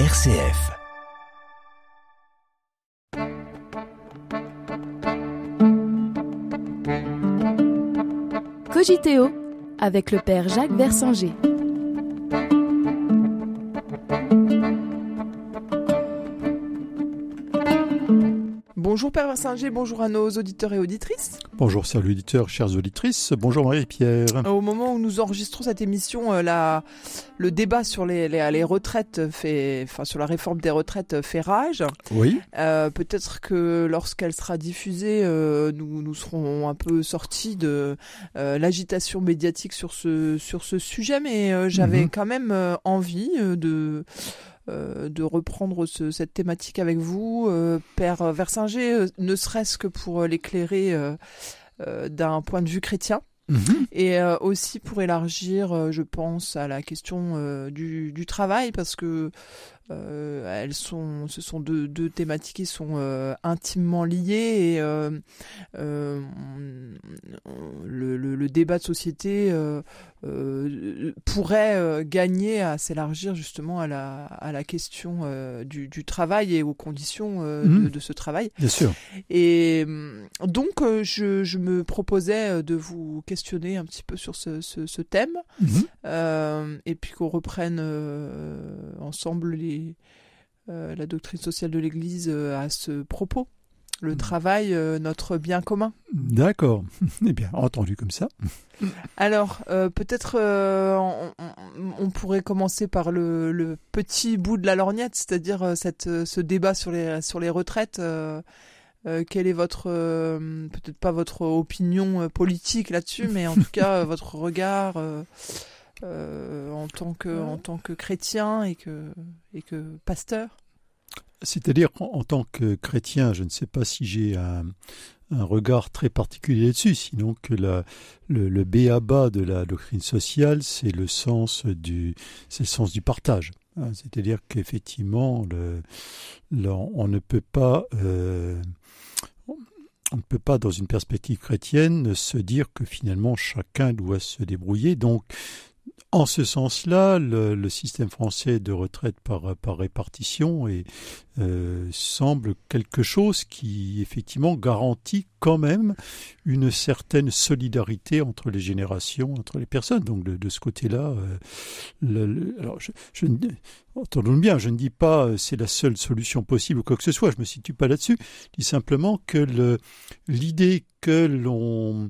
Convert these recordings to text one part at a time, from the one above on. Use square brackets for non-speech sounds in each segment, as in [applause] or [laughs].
RCF. Cogiteo avec le père Jacques Versanger. Bonjour Père Versinger, bonjour à nos auditeurs et auditrices. Bonjour chers auditeurs, chères auditrices, bonjour Marie-Pierre. Au moment où nous enregistrons cette émission, euh, la, le débat sur les, les, les, retraites fait, enfin sur la réforme des retraites fait rage. Oui. Euh, Peut-être que lorsqu'elle sera diffusée, euh, nous, nous serons un peu sortis de euh, l'agitation médiatique sur ce, sur ce sujet, mais j'avais Mhm. quand même envie de de reprendre ce- cette thématique avec vous, euh, Père Versinger, euh, ne serait-ce que pour euh, l'éclairer euh, euh, d'un point de vue chrétien, Mhm. et euh, aussi pour élargir, euh, je pense, à la question euh, du, du travail, parce que euh, elles sont, ce sont deux, deux thématiques qui sont euh, intimement liées et euh, on- le, le- le débat de société pourrait gagner à s'élargir justement à la, à la question du, du travail et aux conditions de, Mhm. de ce travail. Bien sûr. Et donc, je, je me proposais de vous questionner un petit peu sur ce, ce, ce thème, Mhm. et puis qu'on reprenne ensemble les, euh, la doctrine sociale de l'Église euh, à ce propos. Le Mhm. travail, euh, notre bien commun. D'accord. [laughs] Eh bien, entendu comme ça. Alors, peut-être on, pourrait commencer par le, le petit bout de la lorgnette, c'est-à-dire cette, ce débat sur les, sur les retraites. quelle est votre, peut-être pas votre opinion politique là-dessus, mais en tout cas votre regard euh, en, tant que, en tant que chrétien et que, et que pasteur C'est-à-dire qu'en en tant que chrétien, je ne sais pas si j'ai un, un regard très particulier dessus, sinon que la, le, le béaba de la doctrine sociale, c'est le sens du, c'est le sens du partage. hein. C'est-à-dire qu'effectivement, le, le- on ne peut pas, euh, on ne peut pas, dans une perspective chrétienne, se dire que finalement chacun doit se débrouiller. Donc, en ce sens-là, le, système français de retraite par, par répartition euh, semble quelque chose qui effectivement garantit quand même une certaine solidarité entre les générations, entre les personnes. Donc de, ce côté-là, euh, je, je entendons bien, je ne dis pas euh, c'est la seule solution possible ou quoi que ce soit. Je me situe pas là-dessus. Je dis simplement que l'idée que l'on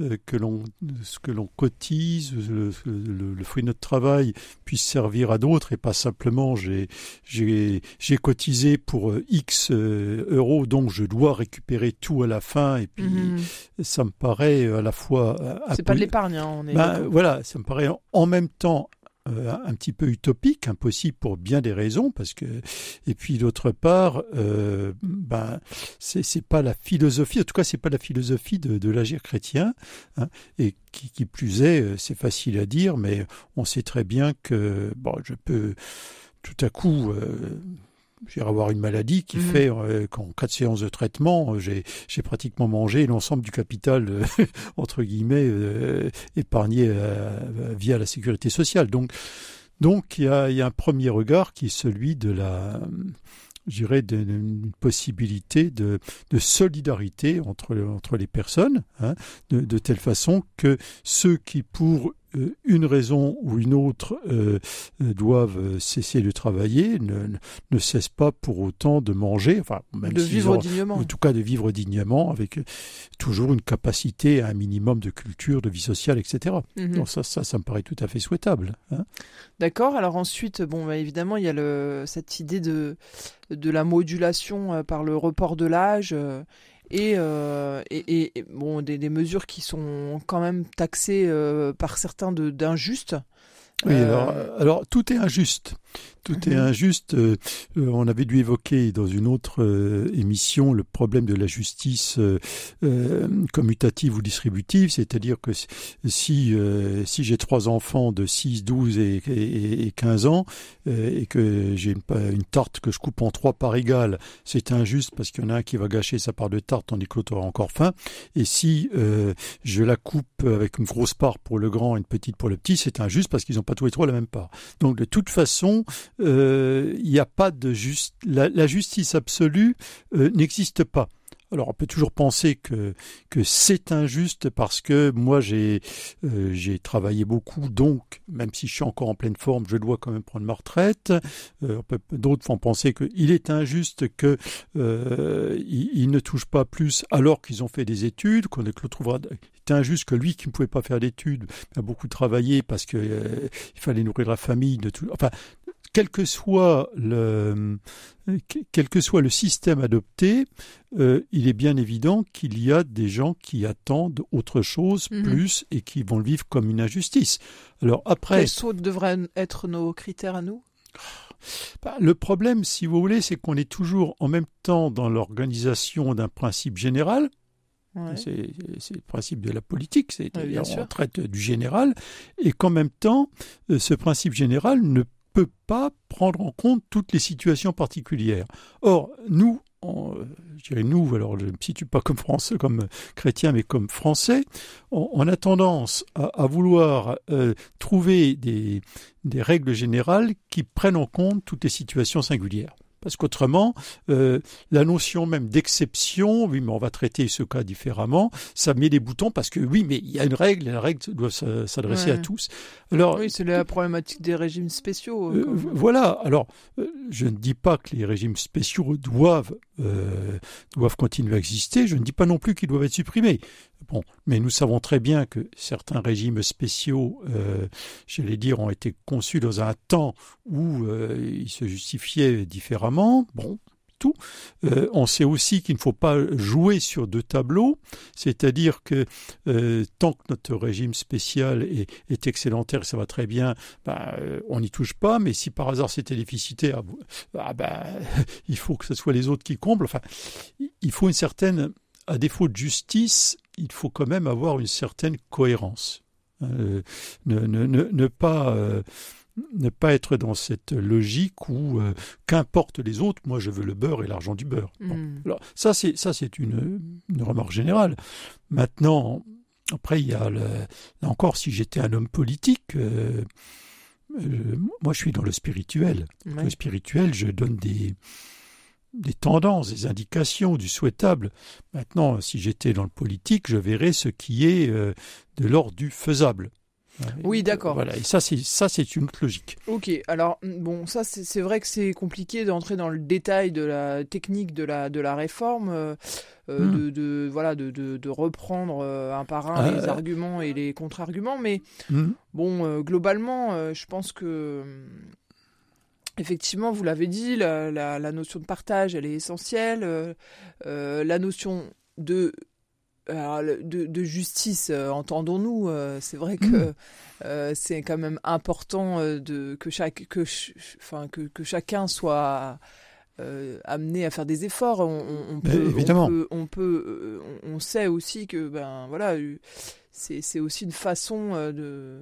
euh, que l'on ce que l'on cotise, le, le- le fruit de notre travail puisse servir à d'autres et pas simplement j'ai j'ai j'ai cotisé pour euh, X euh, euros, donc je dois récupérer tout à la fin, et puis Mhm. ça me paraît à la fois. C'est pas de l'épargne, hein, on est. Ben, d'accord. voilà, ça me paraît en même temps euh, un petit peu utopique, impossible pour bien des raisons, parce que et puis d'autre part, euh, ben c'est pas la philosophie, en tout cas c'est pas la philosophie de, l'agir chrétien, hein, et qui, qui plus est, euh, c'est facile à dire, mais on sait très bien que bon, je peux tout à coup. Euh, J'irai avoir une maladie qui Mhm. fait euh, qu'en cas de séance de traitement, euh, j'ai j'ai pratiquement mangé l'ensemble du capital euh, [laughs] entre guillemets euh, épargné via la sécurité sociale. Donc, donc il y a, il y a un premier regard qui est celui de la, je dirais, d'une possibilité de, de solidarité entre, entre les personnes, hein, de, de telle façon que ceux qui, pour une raison ou une autre, euh, euh, doivent euh, cesser de travailler, ne, ne- cessent pas pour autant de manger, enfin, même de vivre ont- dignement. en tout cas de vivre dignement, avec euh, toujours une capacité à un minimum de culture, de vie sociale, etc. Mhm. Donc ça, ça, ça me paraît tout à fait souhaitable. hein. D'accord. Alors ensuite, bon, bah, évidemment, il y a le, cette idée de, de la modulation euh, par le report de l'âge euh, et, euh, et, et- bon, des, des mesures qui sont quand même taxées euh, par certains de- d'injustes. Oui, Euh, alors, alors tout est injuste. Tout est Mhm. injuste. Euh, on avait dû évoquer dans une autre euh, émission le problème de la justice euh, commutative ou distributive, c'est-à-dire que si- si, j'ai trois enfants de 6, 12 et, et, et 15 ans et que j'ai une, tarte que je coupe en trois par égale, c'est injuste parce qu'il y en a un qui va gâcher sa part de tarte tandis que l'autre aura encore faim. Et si je la coupe avec une grosse part pour le grand et une petite pour le petit, c'est injuste parce qu'ils n'ont pas tous les trois la même part. Donc de toute façon, il n'y a pas de juste, la, justice absolue n'existe pas. Alors on peut toujours penser que, que c'est injuste parce que moi j'ai euh, j'ai travaillé beaucoup, donc même si je suis encore en pleine forme, je dois quand même prendre ma retraite. Euh, d'autres font penser qu'il est injuste que euh, ne touche pas plus alors qu'ils ont fait des études, qu'on le trouvera injuste que lui qui ne pouvait pas faire d'études a beaucoup travaillé parce qu'il il fallait nourrir la famille. De tout, enfin, quel que soit le, quel que soit le système adopté, euh, il est bien évident qu'il y a des gens qui attendent autre chose mhm. plus et qui vont le vivre comme une injustice. Alors après, quels devraient être nos critères à nous? Bah, le problème, si vous voulez, c'est qu'on est toujours en même temps dans l'organisation d'un principe général, C'est le principe de la politique, c'est on traite du général, et qu'en même temps, euh, ce principe général ne peut pas prendre en compte toutes les situations particulières. Or, nous, je dirais nous, alors je ne me situe pas comme français, comme chrétien, mais comme français, on, a tendance à, vouloir euh, trouver des, des règles générales qui prennent en compte toutes les situations singulières. Parce qu'autrement, euh, la notion même d'exception, oui, mais on va traiter ce cas différemment, ça met des boutons parce que oui, mais il y a une règle, et la règle doit s'adresser à tous. Alors, oui, c'est la problématique des régimes spéciaux. Euh, voilà. Alors, euh, je ne dis pas que les régimes spéciaux doivent doivent continuer à exister. Je ne dis pas non plus qu'ils doivent être supprimés. Bon, mais nous savons très bien que certains régimes spéciaux, euh, j'allais dire, ont été conçus dans un temps où euh, ils se justifiaient différemment. Bon, Euh, on sait aussi qu'il ne faut pas jouer sur deux tableaux, c'est-à-dire que euh, tant que notre régime spécial est, est ça va très bien, ben, on n'y touche pas, mais si par hasard c'était déficitaire, ah, ben, [laughs] il faut que ce soit les autres qui comblent. Enfin, il faut une certaine, à défaut de justice, il faut quand même avoir une certaine cohérence. Euh, euh, ne pas être dans cette logique où euh, qu'importe les autres, moi je veux le beurre et l'argent du beurre. Hmm. ça c'est ça c'est une, remarque générale. Maintenant, après il y a là encore si j'étais un homme politique. moi, je suis dans le spirituel. Le spirituel, je donne des, des tendances, des indications du souhaitable. Maintenant, si j'étais dans le politique, je verrais ce qui est euh, de l'ordre du faisable. Oui, d'accord. Voilà, et ça, c'est ça, c'est une logique. Ok, alors bon, ça, c'est vrai que c'est compliqué d'entrer dans le détail de la technique de la de la réforme, euh, euh, hmm. de, voilà, de, de, reprendre un par un les arguments et les contre-arguments, mais hmm. bon, globalement, je pense que Effectivement, vous l'avez dit, la, notion de partage, elle est essentielle. Euh, euh, la notion de, de, justice, euh, entendons-nous, c'est vrai que mm. c'est quand même important de, que, chaque, que, enfin, que, que chacun soit amené à faire des efforts. On, peut, on, peut, on, sait aussi que ben voilà, c'est aussi une façon de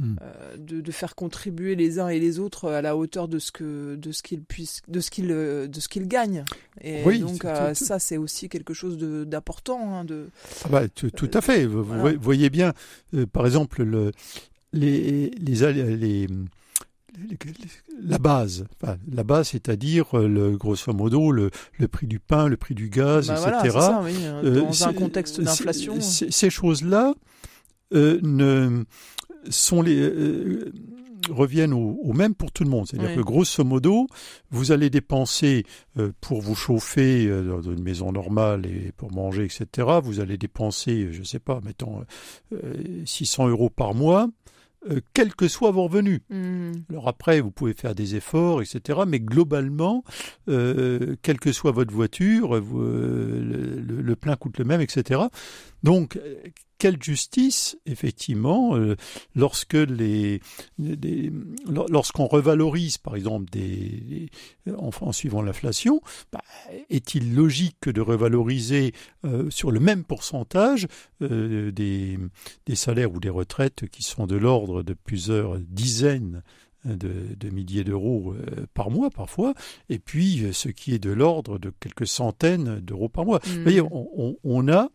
Mm. Euh, de, faire contribuer les uns et les autres à la hauteur de ce que de ce qu'ils puissent de ce qu'ils de ce qu'ils gagnent et donc euh, ça c'est aussi quelque chose d'important hein, de ah bah, tout, à fait vous, voyez bien euh, par exemple le les les, les, la base, la base, c'est-à-dire le grosso modo le, le, prix du pain, le prix du gaz, bah etc. ça, oui. Dans un contexte d'inflation. Ces choses-là ne sont les euh, reviennent au, même pour tout le monde. C'est-à-dire que grosso modo, vous allez dépenser euh, pour vous chauffer euh, dans une maison normale et pour manger, etc. Vous allez dépenser, je ne sais pas, mettons 600 euros par mois. quels que soient vos revenus. Mmh. Alors après, vous pouvez faire des efforts, etc. Mais globalement, quelle que soit votre voiture, le, le, plein coûte le même, etc. Donc, quelle justice, effectivement, euh, lorsque les, lorsqu'on revalorise, par exemple, des, en, suivant l'inflation, bah, est-il logique de revaloriser euh, sur le même pourcentage euh, des, des salaires ou des retraites qui sont de l'ordre de plusieurs dizaines de, milliers d'euros euh, par mois parfois, et puis euh, ce qui est de l'ordre de quelques centaines d'euros par mois. Vous voyez, mm. on, a,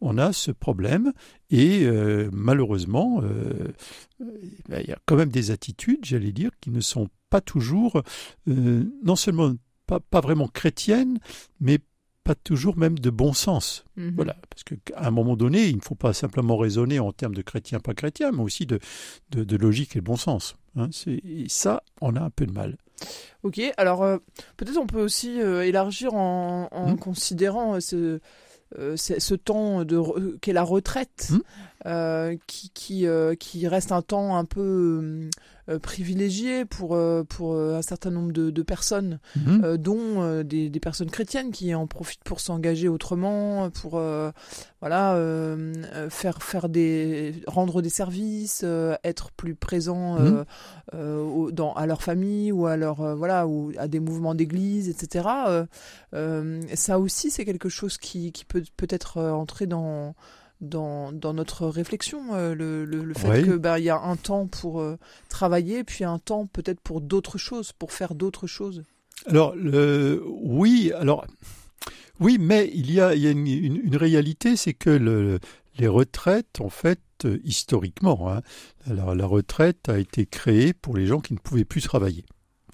on a ce problème, et euh, malheureusement, ben, il y a quand même des attitudes, j'allais dire, qui ne sont pas toujours, euh, non seulement pas, pas vraiment chrétienne, mais pas toujours même de bon sens. Mhm. Voilà, parce qu'à un moment donné, il ne faut pas simplement raisonner en termes de chrétien, pas chrétien, mais aussi de, de, de logique et de bon sens. Hein, et ça, on a un peu de mal. Ok, alors euh, peut-être on peut aussi euh, élargir en, en Hmm. considérant euh, ce, ce, temps qu'est la retraite, Hmm. Euh, qui, qui, euh, qui reste un temps un peu euh, privilégié pour, pour un certain nombre de, de personnes, Mhm. dont des, des personnes chrétiennes qui en profitent pour s'engager autrement, pour voilà faire faire des rendre des services, être plus présent Mhm. au- dans à leur famille ou à leur voilà ou à des mouvements d'église, etc. Ça aussi c'est quelque chose qui, qui peut peut-être entrer dans dans, dans notre réflexion, euh, le, le, le fait Oui. que bah, y a un temps pour euh, travailler, puis un temps peut-être pour d'autres choses, pour faire d'autres choses. Alors, le, oui, alors, oui, mais il y a, il y a une, une- une réalité, c'est que le, les retraites, en fait, euh, historiquement, hein, la, la retraite a été créée pour les gens qui ne pouvaient plus travailler.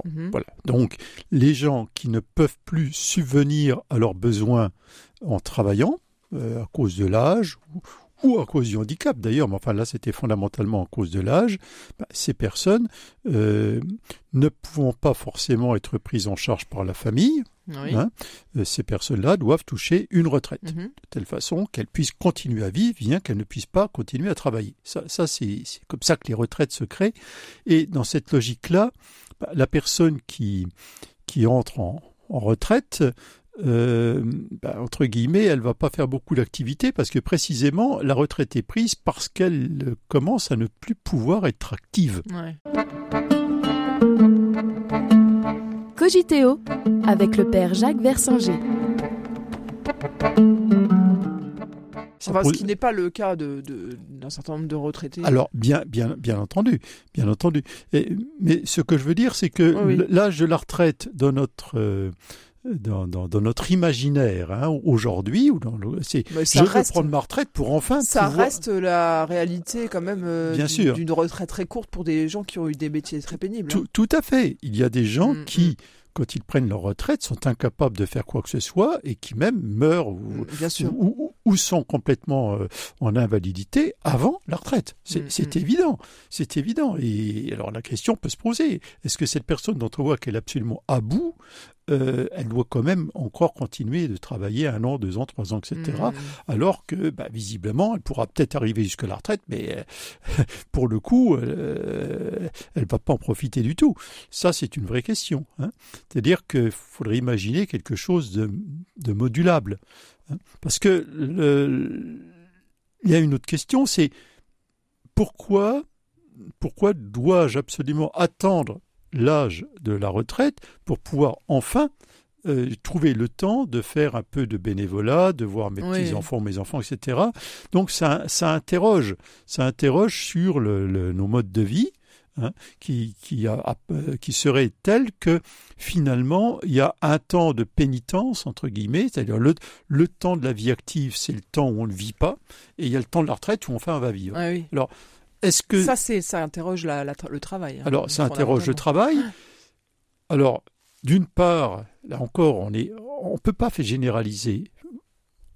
Mhm. Voilà. Donc, les gens qui ne peuvent plus subvenir à leurs besoins en travaillant, euh, à cause de l'âge, ou, ou à cause du handicap d'ailleurs, mais enfin là c'était fondamentalement à cause de l'âge, bah, ces personnes euh, ne pouvant pas forcément être prises en charge par la famille, Oui. hein, euh, ces personnes-là doivent toucher une retraite Mhm. de telle façon qu'elles puissent continuer à vivre, bien qu'elles ne puissent pas continuer à travailler. Ça, ça c'est c'est comme ça que les retraites se créent. Et dans cette logique-là, bah, la personne qui, qui entre en, en retraite, euh, bah, entre guillemets, elle va pas faire beaucoup d'activités parce que précisément la retraite est prise parce qu'elle euh, commence à ne plus pouvoir être active. Ouais. Cogiteo avec le père Jacques Versinger. Ça Enfin, ce qui n'est pas le cas de, de- d'un certain nombre de retraités. Alors, bien, bien, bien entendu, bien entendu. Et- mais ce que je veux dire, c'est que Oui, oui. l'âge de la retraite dans notre euh, dans, dans- dans notre imaginaire hein, aujourd'hui, ou dans le- c'est je veux reste, prendre ma retraite pour enfin ça pouvoir- reste la réalité quand même euh, Bien du- sûr. d'une retraite très courte pour des gens qui ont eu des métiers très pénibles. hein. Tout, tout à fait. Il y a des gens Mm, qui, quand ils prennent leur retraite, sont incapables de faire quoi que ce soit et qui même meurent ou, Mm, Bien sûr. ou, sont complètement euh, en invalidité avant la retraite. C'est Mm, c'est mm. évident. C'est évident. Et alors la question peut se poser est-ce que cette personne dont on voit qu'elle est absolument à bout, euh, elle doit quand même encore continuer de travailler un an, deux ans, trois ans, etc. Mm. Alors que, bah, visiblement, elle pourra peut-être arriver jusqu'à la retraite, mais euh, [laughs] pour le coup, euh, elle va pas en profiter du tout. Ça, c'est une vraie question. hein. C'est-à-dire qu'il faudrait imaginer quelque chose de, de modulable. hein. Parce que le- il y a une autre question, c'est pourquoi, pourquoi dois-je absolument attendre l'âge de la retraite pour pouvoir enfin euh, trouver le temps de faire un peu de bénévolat, de voir mes Oui. petits-enfants, mes enfants, etc. Donc ça, ça interroge, ça interroge sur le- le- nos modes de vie hein, qui, qui, a- euh, qui seraient tels que finalement il y a un temps de pénitence, entre guillemets, c'est-à-dire le, le temps de la vie active, c'est le temps où on ne vit pas, et il y a le temps de la retraite où enfin on va vivre. Oui. Est-ce que Ça, c'est, ça interroge la, la tra- le travail. hein, alors, ça interroge le travail. Alors, d'une part, là encore, on est, on peut pas faire généraliser.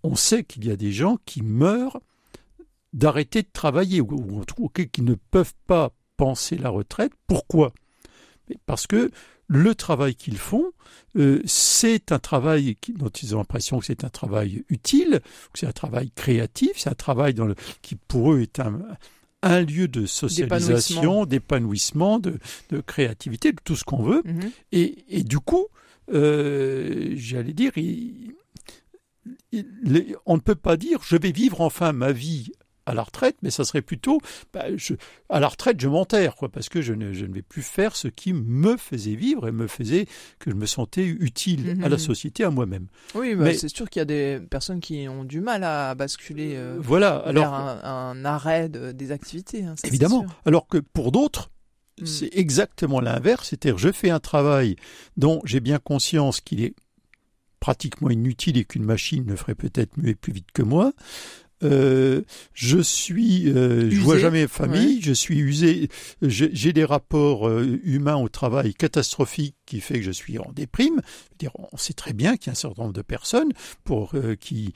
On sait qu'il y a des gens qui meurent d'arrêter de travailler ou, qui ne peuvent pas penser la retraite. Pourquoi? Parce que le travail qu'ils font, euh, c'est un travail qui- dont ils ont l'impression que c'est un travail utile, que c'est un travail créatif, c'est un travail dans le, qui pour eux est un, un lieu de socialisation, d'épanouissement, de, de créativité, de tout ce qu'on veut. Mhm. Et, et du coup, euh, j'allais dire, il- il- les- on ne peut pas dire je vais vivre enfin ma vie à la retraite, mais ça serait plutôt bah, je- à la retraite je m'enterre quoi, parce que je ne, je ne vais plus faire ce qui me faisait vivre et me faisait que je me sentais utile à la Mhm. société, à moi-même. Oui, bah, Mais- c'est sûr qu'il y a des personnes qui ont du mal à basculer euh, Voilà. Alors vers un, un arrêt de- des activités. hein, ça, Évidemment. Alors que pour d'autres, Mm. c'est exactement l'inverse. C'est-à-dire, je fais un travail dont j'ai bien conscience qu'il est pratiquement inutile et qu'une machine ne ferait peut-être mieux et plus vite que moi. Euh, je suis, euh, je vois jamais famille, je suis usé, j'ai des rapports euh, humains au travail catastrophiques qui fait que je suis en déprime. Dire, on sait très bien qu'il y a un certain nombre de personnes pour euh, qui,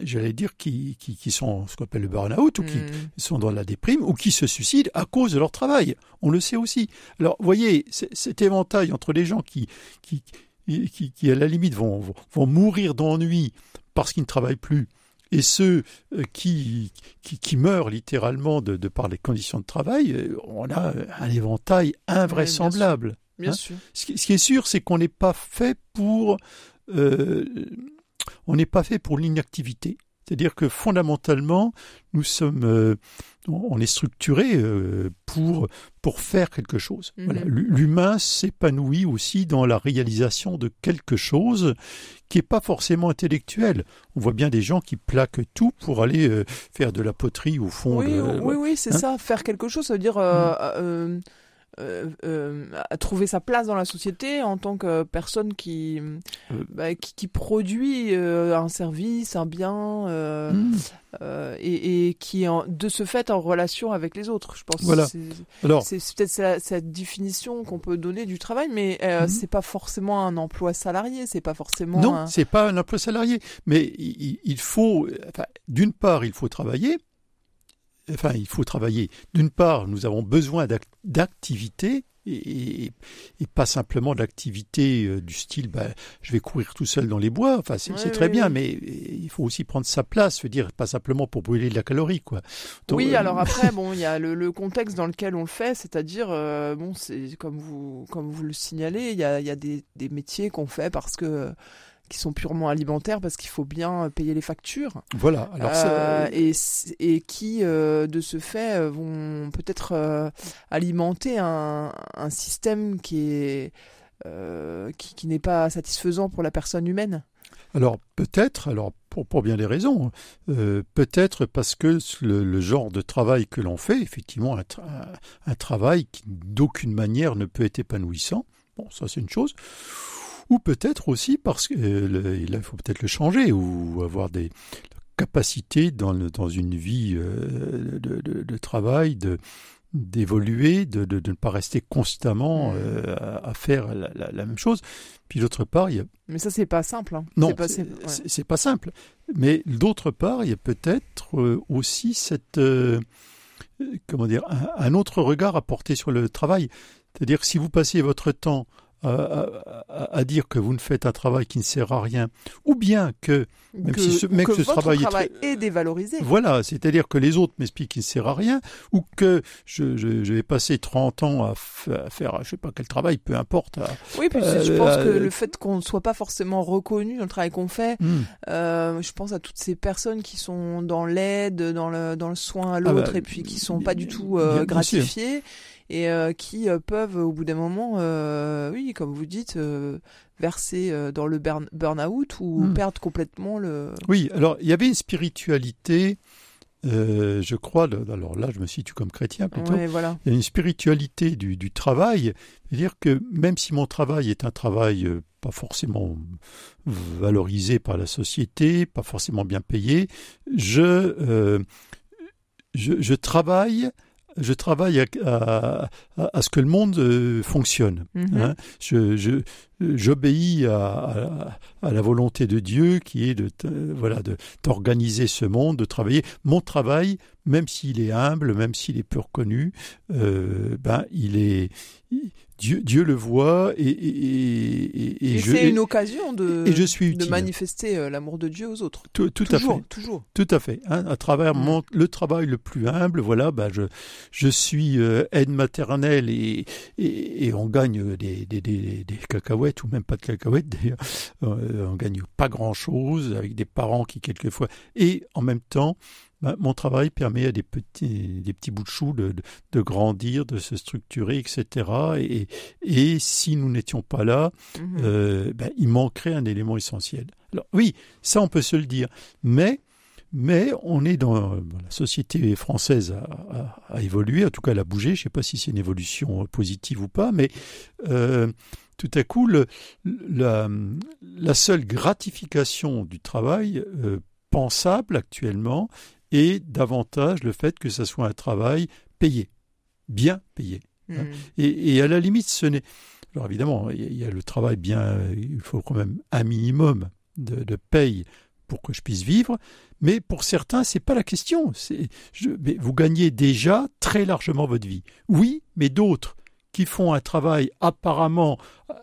j'allais dire, qui, qui, qui, sont ce qu'on appelle le burn-out ou qui hmm. sont dans la déprime ou qui se suicident à cause de leur travail. On le sait aussi. Alors, voyez, cet éventail entre les gens qui, qui, qui, qui à la limite vont, vont mourir d'ennui parce qu'ils ne travaillent plus et ceux euh, qui, qui, meurent littéralement de, par les conditions de travail, euh, on a un éventail invraisemblable. bien sûr. Hein. Ce, qui, est sûr, c'est qu'on n'est pas fait pour euh, on n'est pas fait pour l'inactivité. C'est-à-dire que fondamentalement, nous sommes, euh, on est structuré euh, pour pour faire quelque chose. Mhm. L'humain s'épanouit aussi dans la réalisation de quelque chose qui n'est pas forcément intellectuel. On voit bien des gens qui plaquent tout pour aller euh, faire de la poterie au fond. Oui, oui, oui, c'est hein ça. Faire quelque chose, ça veut dire. Mm. Euh, euh, à trouver sa place dans la société en tant que personne qui, euh. bah, qui, produit un service, un bien, hmm. et, et, qui est de ce fait en relation avec les autres. Je pense voilà. c'est peut-être cette définition qu'on peut donner du travail, mais hmm. c'est pas forcément un emploi salarié, c'est pas forcément. Non, c'est pas un emploi salarié, mais il, il faut, enfin, d'une part, il faut travailler enfin, il faut travailler. D'une part, nous avons besoin d'activité et, pas simplement d'activité euh, du style bah, je vais courir tout seul dans les bois. Enfin, c'est très bien, mais il faut aussi prendre sa place, veux dire pas simplement pour brûler de la calorie, quoi. oui, euh, alors [laughs] après, bon, il y a le, contexte dans lequel on le fait, c'est-à-dire euh, bon, c'est comme vous comme vous le signalez, il y a, y a des, des métiers qu'on fait parce que qui sont purement alimentaires parce qu'il faut bien payer les factures. Voilà. Alors euh, et, et qui, euh, de ce fait, euh, vont peut-être alimenter un, un, système qui est qui, qui n'est pas satisfaisant pour la personne humaine. Alors peut-être, alors pour, pour, bien des raisons, peut-être parce que le, genre de travail que l'on fait, effectivement, un, un travail qui d'aucune manière ne peut être épanouissant. Bon, ça c'est une chose ou peut-être aussi parce qu'il euh, faut peut-être le changer ou avoir des capacités dans, dans une vie euh, de, de, travail, de d'évoluer, de, de, ne pas rester constamment mmh. euh, à, faire la, même chose. Puis d'autre part, il y a... Mais ça, c'est pas simple. Hein. Non, c'est pas, simple. Mais d'autre part, il y a peut-être aussi cette... comment dire un, autre regard à porter sur le travail. C'est-à-dire que si vous passez votre temps à, dire que vous ne faites un travail qui ne sert à rien, ou bien que même si ce, même ce travail, est, dévalorisé. Voilà, c'est-à-dire que les autres m'expliquent qu'il ne sert à rien, ou que je, je, je vais passer 30 ans à, faire, je sais pas quel travail, peu importe. oui, puis je pense que le fait qu'on ne soit pas forcément reconnu dans le travail qu'on fait, hmm. euh, je pense à toutes ces personnes qui sont dans l'aide, dans le, dans le soin à ah l'autre, bah, et puis qui sont pas du tout euh, gratifiées et euh, qui euh, peuvent au bout d'un moment, euh, oui, comme vous dites, verser dans le burn, out ou hmm. perdre complètement le. Oui, alors il y avait une spiritualité. je crois, alors là je me situe comme chrétien plutôt, voilà. il y a une spiritualité du, du travail, c'est-à-dire que même si mon travail est un travail pas forcément valorisé par la société, pas forcément bien payé, je, je, je travaille je travaille à, ce que le monde euh, fonctionne. Mhm. Hein. je, j'obéis à, la volonté de Dieu qui est de voilà de d'organiser ce monde, de travailler. Mon travail, même s'il est humble, même s'il est peu reconnu, euh, ben il est Dieu, Dieu le voit et, et, et, c'est une occasion de, et je suis de manifester euh, l'amour de Dieu aux autres. Tout, tout toujours, à fait. Toujours. Tout à fait. Hein, à travers mm. mon, le travail le plus humble, voilà, ben je, je suis euh, aide maternelle et, et, on gagne des, des, des, des cacahuètes ou même pas de cacahuètes d'ailleurs. Euh, on gagne pas grand chose avec des parents qui quelquefois et en même temps bah, mon travail permet à des petits, des petits bouts de chou de, de, grandir, de se structurer, etc. Et, et si nous n'étions pas là, mhm. euh, ben, il manquerait un élément essentiel. Alors oui, ça on peut se le dire, mais mais on est dans la société française a, a, évolué, en tout cas elle a bougé. Je ne sais pas si c'est une évolution positive ou pas, mais euh, tout à coup, le, la, la, seule gratification du travail euh, pensable actuellement est davantage le fait que ce soit un travail payé, bien payé. Hein. Mm. Et, et, à la limite, ce n'est. Alors évidemment, il y a le travail bien. Il faut quand même un minimum de, de paye pour que je puisse vivre. Mais pour certains, c'est pas la question. Je, mais vous gagnez déjà très largement votre vie. Oui, mais d'autres qui font un travail apparemment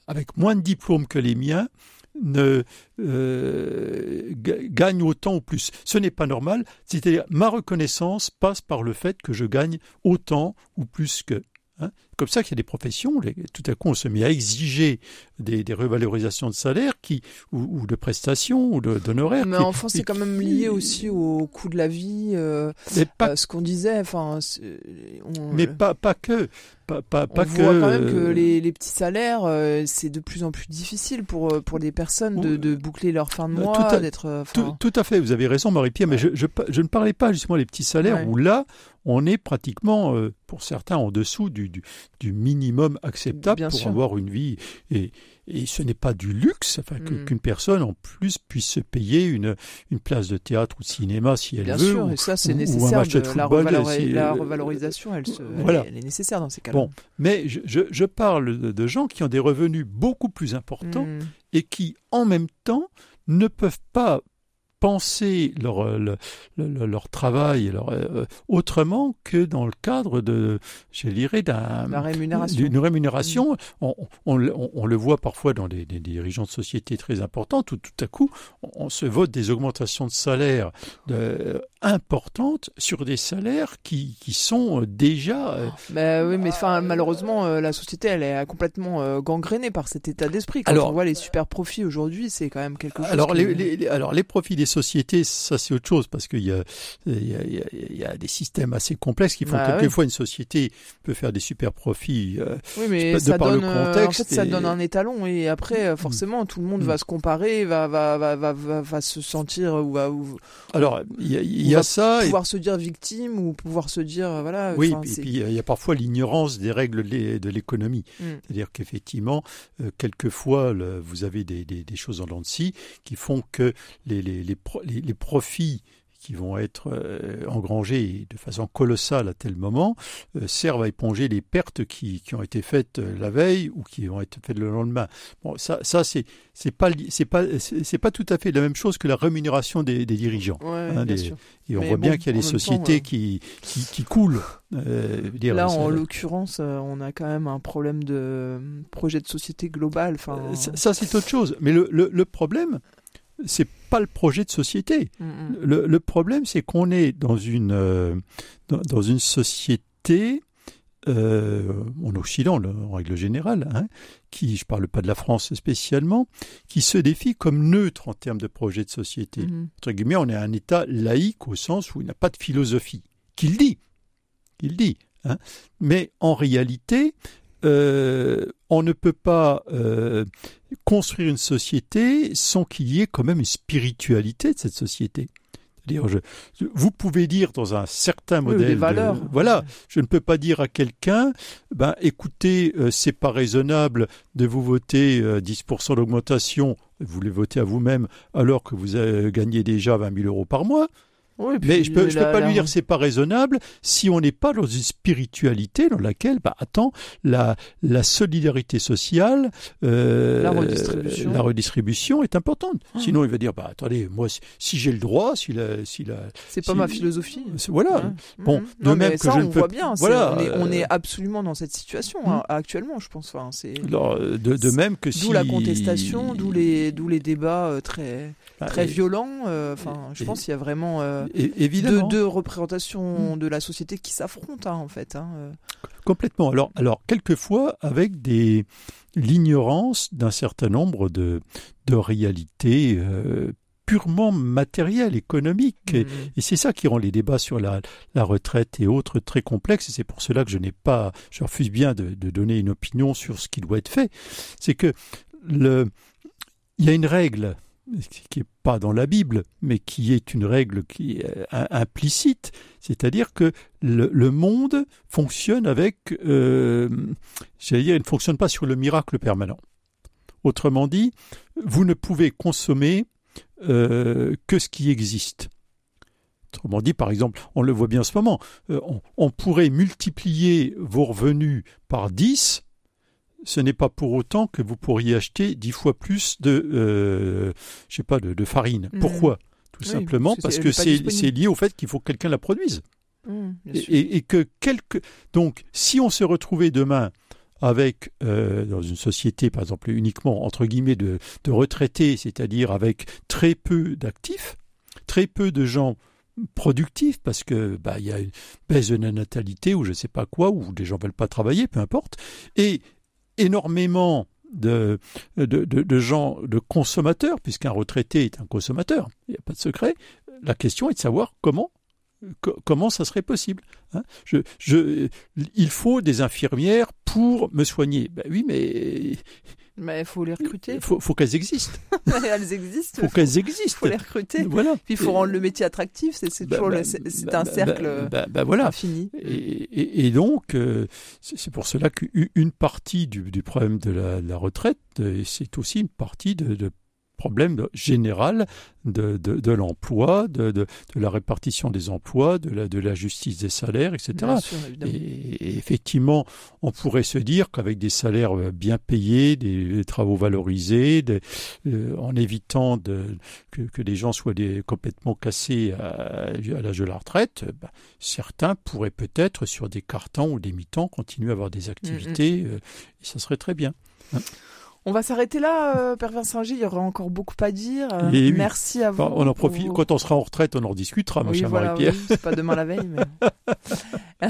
avec moins de diplômes que les miens ne euh, gagnent autant ou plus. Ce n'est pas normal. C'est-à-dire ma reconnaissance passe par le fait que je gagne autant ou plus que. Hein comme ça qu'il y a des professions, les, tout à coup on se met à exiger des, des revalorisations de salaire qui, ou, ou de prestations ou d'honoraires. Mais enfin c'est quand même lié aussi au coût de la vie, euh, pas, euh, ce qu'on disait. Enfin, on, mais pas, pas que. Pas, pas, pas on que, voit quand même que les, les petits salaires, euh, c'est de plus en plus difficile pour, euh, pour les personnes de, de boucler leur fin de mois, d'être. Tout, tout, à fait, vous avez raison Marie-Pierre, mais je, je, je, ne parlais pas justement des petits salaires ouais. où là, on est pratiquement, euh, pour certains, en dessous du, du, du minimum acceptable Bien pour sûr. avoir une vie. Et, et ce n'est pas du luxe, enfin, Mm. qu'une personne en plus puisse se payer une, une place de théâtre ou de cinéma si elle Bien veut. sûr, ou, et ça c'est ou- ou un de de- la, football, revalori- si- la euh, revalorisation, elle, se, voilà. est, elle est nécessaire dans ces cas-là. Bon, mais je, je, je parle de, de gens qui ont des revenus beaucoup plus importants Mm. et qui, en même temps, ne peuvent pas penser leur, le- le- leur travail leur, euh, autrement que dans le cadre de, je dirais, d'un, La rémunération. d'une rémunération. On, on, on- on le voit parfois dans des, des dirigeants de sociétés très importantes où tout à coup, on, se vote des augmentations de salaire de, importantes sur des salaires qui, qui sont déjà... euh, Bah oui, mais enfin, malheureusement, euh, la société, elle est complètement euh, gangrénée par cet état d'esprit. Quand Alors- on voit les super profits aujourd'hui, c'est quand même quelque chose. Alors qui- les, les- les- alors les profits des sociétés, ça c'est autre chose parce qu'il y y, y a- des systèmes assez complexes qui font Bah que ouais. quelquefois une société peut faire des super profits. euh, Oui, mais de ça par le donne, euh, en contexte fait, ça donne un étalon et après, euh, forcément, tout le monde Mm. va se comparer, va, va, va, va, se sentir ou va ou alors il y a, y a ça. et- pouvoir se dire victime ou pouvoir se dire, euh, voilà. oui, et puis il y a parfois l'ignorance des règles de l'économie. Mm. C'est-à-dire qu'effectivement, euh, quelquefois, le- vous avez des, des, des choses en dents de scie qui font que les, les, les, pro- les- les profits qui vont être euh, engrangés de façon colossale à tel moment euh, servent à éponger les pertes qui, qui ont été faites euh, la veille ou qui vont être faites le lendemain. Bon, ça, ça c'est c'est pas c'est pas c'est pas tout à fait la même chose que la rémunération des, des dirigeants. Ouais, Hein, des-. Et on Mais voit bien qu'il y a des temps, sociétés qui, qui qui coulent. Euh, dire, Là, en l'occurrence, on a quand même un problème de projet de société global. Enfin, Ça, ça, c'est autre chose. Mais le, le, le problème, c'est pas le projet de société. Mm, mm. Le, le problème, c'est qu'on est dans une, euh, dans, dans une société, euh, en Occident, en règle générale, hein, qui, je parle pas de la France spécialement, qui se défie comme neutre en termes de projet de société. Mhm. Entre guillemets, on est un État laïque au sens où il n'a pas de philosophie. Qu'il dit. Qu'il dit. Hein. Mais en réalité, euh, on ne peut pas euh, construire une société sans qu'il y ait quand même une spiritualité de cette société. C'est-à-dire, je, vous pouvez dire dans un certain Oui, modèle, des de- valeurs. voilà, je ne peux pas dire à quelqu'un, ben écoutez, euh, c'est pas raisonnable de vous voter euh, 10% d'augmentation, vous les votez à vous-même alors que vous euh, gagnez déjà 20 000 euros par mois. Oui, Mais je peux, je peux pas la- lui dire c'est pas raisonnable si on n'est pas dans une spiritualité dans laquelle, bah attends, la, la solidarité sociale, euh, La redistribution. la redistribution est importante. Ah. Sinon, il va dire bah attendez, moi si, si j'ai le droit, si la, si la, C'est pas ma philosophie. voilà. Ouais. Bon, Mhm. de non, même que ça, je on ne peux- voit bien. voilà, on, est, on euh, est absolument dans cette situation hein, actuellement, je pense. Enfin, c'est Alors, de, de même que si d'où la contestation, d'où les, d'où les débats euh, très, Ah, très et- violents. euh, Enfin, je et- pense qu'il y a vraiment euh, et- évidemment, deux représentations Mhm. de la société qui s'affrontent, hein, en fait. hein, euh. complètement. Alors, alors quelquefois avec des l'ignorance d'un certain nombre de de réalités euh, purement matérielles, économiques. Et- Mhm. Et c'est ça qui rend les débats sur la, la retraite et autres très complexes. Et c'est pour cela que je n'ai pas, je refuse bien de, de donner une opinion sur ce qui doit être fait. C'est que le, il y a une règle qui n'est pas dans la Bible, mais qui est une règle qui est euh, implicite, c'est-à-dire que le, monde fonctionne avec, euh, j'allais dire, il ne fonctionne pas sur le miracle permanent. Autrement dit, vous ne pouvez consommer euh, que ce qui existe. Autrement dit, par exemple, on le voit bien en ce moment, on, on, pourrait multiplier vos revenus par 10, ce n'est pas pour autant que vous pourriez acheter 10 fois plus de, euh, je sais pas, de, de farine. Mmh. Pourquoi? Tout oui, simplement parce que c'est lié au fait qu'il faut que quelqu'un la produise. Mmh, et, et, que quelque... Donc, si on se retrouvait demain avec, euh, dans une société, par exemple, uniquement, entre guillemets, de, de retraités, c'est-à-dire avec très peu d'actifs, très peu de gens productifs parce que bah il y a une baisse de la natalité ou je sais pas quoi ou des gens veulent pas travailler peu importe et énormément de, gens de consommateurs puisqu'un retraité est un consommateur il n'y a pas de secret la question est de savoir comment comment ça serait possible hein Il faut des infirmières pour me soigner. Ben oui, mais mais il faut les recruter. Il faut, faut qu'elles existent. [laughs] elles existent. Il faut qu'elles existent. Il faut les recruter. Voilà. Puis il faut rendre le métier attractif. C'est bah, toujours bah, c'est bah, un cercle voilà. infini. Et, et, et donc, euh, c'est pour cela qu'une partie du, du, problème de la, de la retraite, euh, c'est aussi une partie de, de problème général de, de, de l'emploi, de, de, la répartition des emplois, de la, de la justice des salaires, etc. Sûr, et, et, effectivement, on pourrait se dire qu'avec des salaires euh, bien payés, des, des travaux valorisés, des, euh, en évitant que, que les gens soient des, complètement cassés à, à l'âge de la retraite, bah, certains pourraient peut-être sur des cartons ou des mi-temps continuer à avoir des activités, mm -hmm. euh, et ça serait très bien. Hein. On va s'arrêter là, euh, Père Vincent G. Il y aura encore beaucoup à dire. Euh, oui. Merci à vous. Enfin, on en profite. Quand on sera en retraite, on en discutera, ma oui, chère voilà, Marie-Pierre. Oui, c'est pas demain la veille. Mais... [laughs]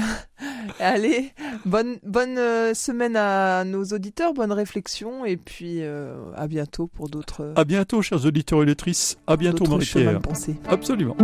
Allez, bonne, bonne euh, semaine à nos auditeurs, bonne réflexion, et puis euh, à bientôt pour d'autres. À bientôt, chers auditeurs et lectrices. À bientôt, Marie-Pierre. Absolument.